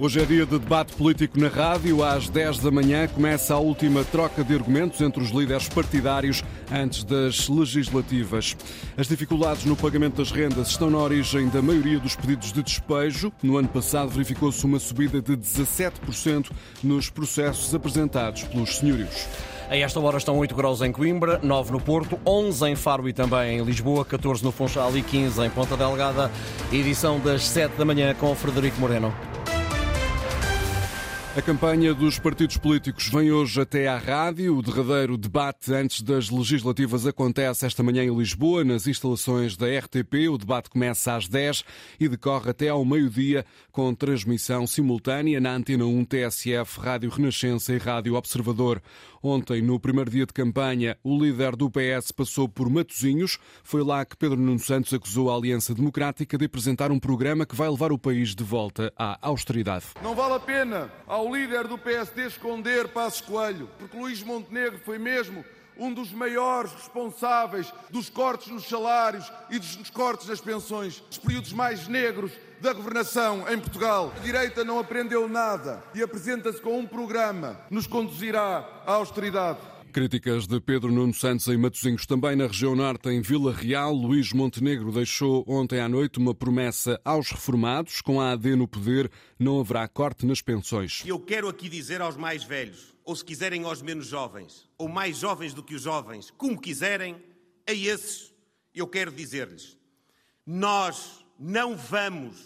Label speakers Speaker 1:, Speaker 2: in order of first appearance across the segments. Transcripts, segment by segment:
Speaker 1: Hoje é dia de debate político na rádio. Às 10 da manhã começa a última troca de argumentos entre os líderes partidários antes das legislativas. As dificuldades no pagamento das rendas estão na origem da maioria dos pedidos de despejo. No ano passado verificou-se uma subida de 17% nos processos apresentados pelos senhorios.
Speaker 2: A esta hora estão 8 graus em Coimbra, 9 no Porto, 11 em Faro e também em Lisboa, 14 no Funchal e 15 em Ponta Delgada. Edição das 7 da manhã com Frederico Moreno.
Speaker 1: A campanha dos partidos políticos vem hoje até à rádio. O derradeiro debate antes das legislativas acontece esta manhã em Lisboa, nas instalações da RTP. O debate começa às 10 e decorre até ao meio-dia, com transmissão simultânea na Antena 1 TSF, Rádio Renascença e Rádio Observador. Ontem, no primeiro dia de campanha, o líder do PS passou por Matozinhos. Foi lá que Pedro Nuno Santos acusou a Aliança Democrática de apresentar um programa que vai levar o país de volta à austeridade.
Speaker 3: Não vale a pena ao líder do PSD esconder Passos Coelho, porque Luís Montenegro foi mesmo um dos maiores responsáveis dos cortes nos salários e dos cortes nas pensões, dos períodos mais negros da governação em Portugal. A direita não aprendeu nada e apresenta-se com um programa que nos conduzirá à austeridade.
Speaker 1: Críticas de Pedro Nuno Santos em Matosinhos, também na região norte, em Vila Real. Luís Montenegro deixou ontem à noite uma promessa aos reformados. Com a AD no poder, não haverá corte nas pensões.
Speaker 4: Eu quero aqui dizer aos mais velhos, ou se quiserem aos menos jovens, ou mais jovens do que os jovens, como quiserem, a esses eu quero dizer-lhes: nós não vamos,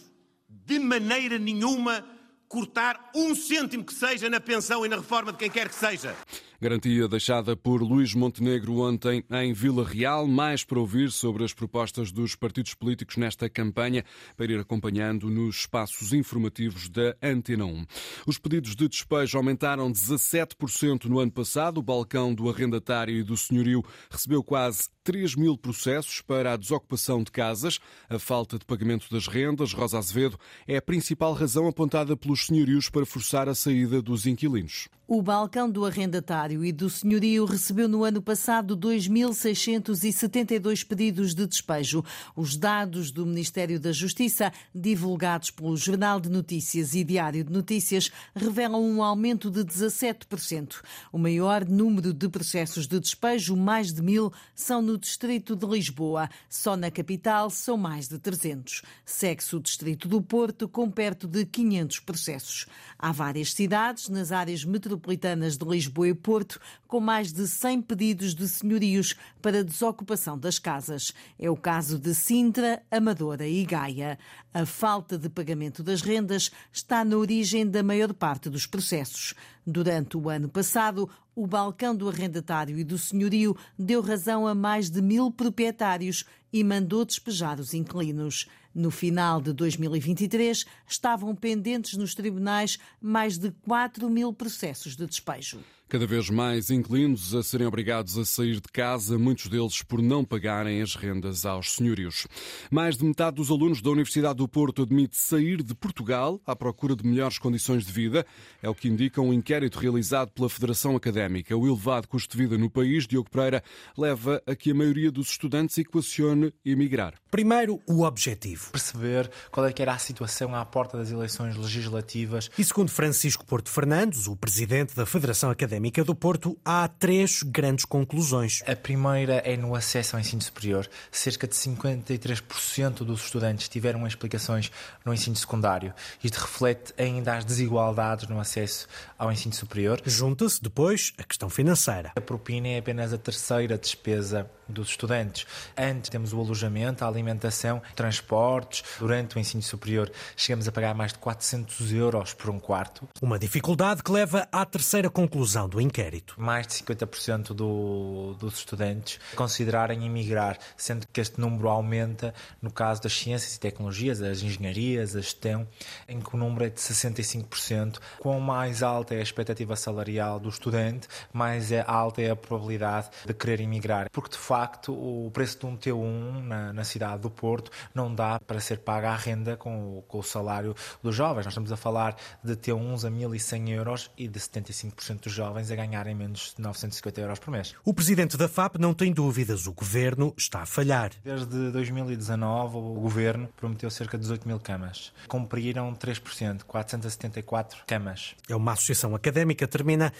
Speaker 4: de maneira nenhuma, cortar um cêntimo que seja na pensão e na reforma de quem quer que seja.
Speaker 1: Garantia deixada por Luís Montenegro ontem em Vila Real. Mais para ouvir sobre as propostas dos partidos políticos nesta campanha, para ir acompanhando nos espaços informativos da Antena 1. Os pedidos de despejo aumentaram 17% no ano passado. O balcão do arrendatário e do senhorio recebeu quase 3 mil processos para a desocupação de casas. A falta de pagamento das rendas, Rosa Azevedo, é a principal razão apontada pelos senhorios para forçar a saída dos inquilinos.
Speaker 5: O balcão do arrendatário e do senhorio recebeu no ano passado 2.672 pedidos de despejo. Os dados do Ministério da Justiça, divulgados pelo Jornal de Notícias e Diário de Notícias, revelam um aumento de 17%. O maior número de processos de despejo, mais de mil, são no Distrito de Lisboa. Só na capital são mais de 300. Segue-se o Distrito do Porto, com perto de 500 processos. Há várias cidades nas áreas metropolitanas metropolitanas de Lisboa e Porto, com mais de 100 pedidos de senhorios para desocupação das casas. É o caso de Sintra, Amadora e Gaia. A falta de pagamento das rendas está na origem da maior parte dos processos. Durante o ano passado, o balcão do arrendatário e do senhorio deu razão a mais de mil proprietários e mandou despejar os inquilinos. No final de 2023, estavam pendentes nos tribunais mais de 4 mil processos de despejo.
Speaker 1: Cada vez mais inquilinos a serem obrigados a sair de casa, muitos deles por não pagarem as rendas aos senhorios. Mais de metade dos alunos da Universidade do Porto admite sair de Portugal à procura de melhores condições de vida. É o que indica um inquérito realizado pela Federação Académica. O elevado custo de vida no país, Diogo Pereira, leva a que a maioria dos estudantes equacione emigrar.
Speaker 6: Primeiro, o objetivo.
Speaker 7: Perceber qual é que era a situação à porta das eleições legislativas.
Speaker 6: E segundo Francisco Porto Fernandes, o presidente da Federação Académica do Porto, há três grandes conclusões.
Speaker 7: A primeira é no acesso ao ensino superior. Cerca de 53% dos estudantes tiveram explicações no ensino secundário. Isto reflete ainda as desigualdades no acesso ao ensino superior.
Speaker 6: Junta-se depois a questão financeira.
Speaker 7: A propina é apenas a terceira despesa dos estudantes. Antes temos o alojamento, a alimentação, transportes. Durante o ensino superior chegamos a pagar mais de 400 euros por um quarto.
Speaker 6: Uma dificuldade que leva à terceira conclusão do inquérito.
Speaker 7: Mais de 50% do, dos estudantes considerarem emigrar, sendo que este número aumenta no caso das ciências e tecnologias, as engenharias, a gestão, em que o número é de 65%. Quanto mais alta é a expectativa salarial do estudante, mais é alta é a probabilidade de querer emigrar. Porque, de facto, facto, o preço de um T1 na, na cidade do Porto não dá para ser paga a renda com o, com o salário dos jovens. Nós estamos a falar de T1s a 1.100 euros e de 75% dos jovens a ganharem menos de 950 euros por mês.
Speaker 6: O presidente da FAP não tem dúvidas, o governo está a falhar.
Speaker 7: Desde 2019, o governo prometeu cerca de 18 mil camas. Cumpriram 3%, 474 camas.
Speaker 6: É uma associação académica, termina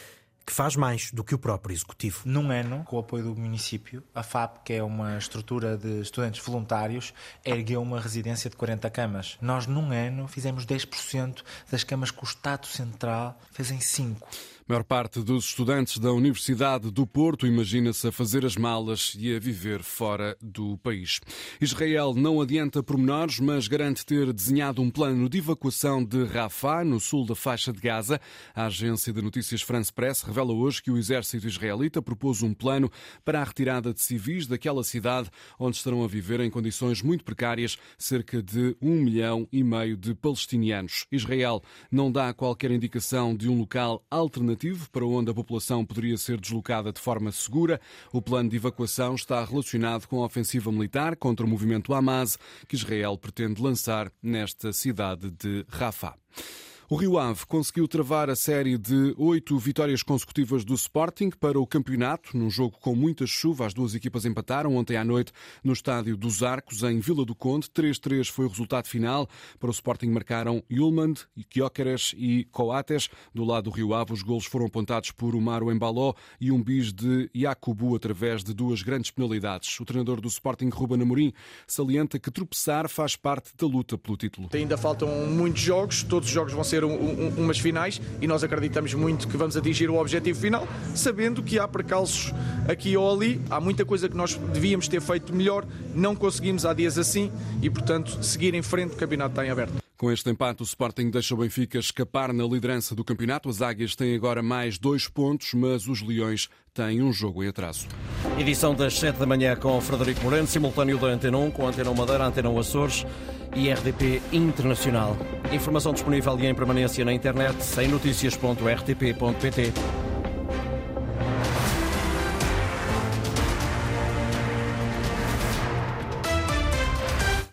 Speaker 6: que faz mais do que o próprio executivo.
Speaker 7: Num ano, com o apoio do município, a FAP, que é uma estrutura de estudantes voluntários, ergueu uma residência de 40 camas. Nós, num ano, fizemos 10% das camas que o Estado Central fez em 5.
Speaker 1: A maior parte dos estudantes da Universidade do Porto imagina-se a fazer as malas e a viver fora do país. Israel não adianta pormenores, mas garante ter desenhado um plano de evacuação de Rafah, no sul da faixa de Gaza. A agência de notícias France Press revela hoje que o exército israelita propôs um plano para a retirada de civis daquela cidade, onde estarão a viver em condições muito precárias cerca de um milhão e meio de palestinianos. Israel não dá qualquer indicação de um local alternativo alternativo para onde a população poderia ser deslocada de forma segura. O plano de evacuação está relacionado com a ofensiva militar contra o movimento Hamas que Israel pretende lançar nesta cidade de Rafah. O Rio Ave conseguiu travar a série de oito vitórias consecutivas do Sporting para o campeonato, num jogo com muita chuva. As duas equipas empataram ontem à noite no estádio dos Arcos, em Vila do Conde. 3-3 foi o resultado final. Para o Sporting marcaram Yulmand, Kiokeres e Coates. Do lado do Rio Ave, os golos foram apontados por Umaro Embaló e um bis de Yacubu através de duas grandes penalidades. O treinador do Sporting, Ruben Amorim, salienta que tropeçar faz parte da luta pelo título.
Speaker 8: Ainda faltam muitos jogos, todos os jogos vão ser um, um, umas finais e nós acreditamos muito que vamos atingir o objetivo final, sabendo que há percalços aqui ou ali, há muita coisa que nós devíamos ter feito melhor, não conseguimos há dias assim e, portanto, seguir em frente, o campeonato está em aberto.
Speaker 1: Com este empate, o Sporting deixa o Benfica escapar na liderança do campeonato. As Águias têm agora mais dois pontos, mas os Leões têm um jogo em atraso.
Speaker 2: Edição das 7 da manhã com Frederico Moreno, simultâneo da Antena 1 com Antena Madeira, Antena Açores e RDP Internacional. Informação disponível e em permanência na internet em notícias.rtp.pt.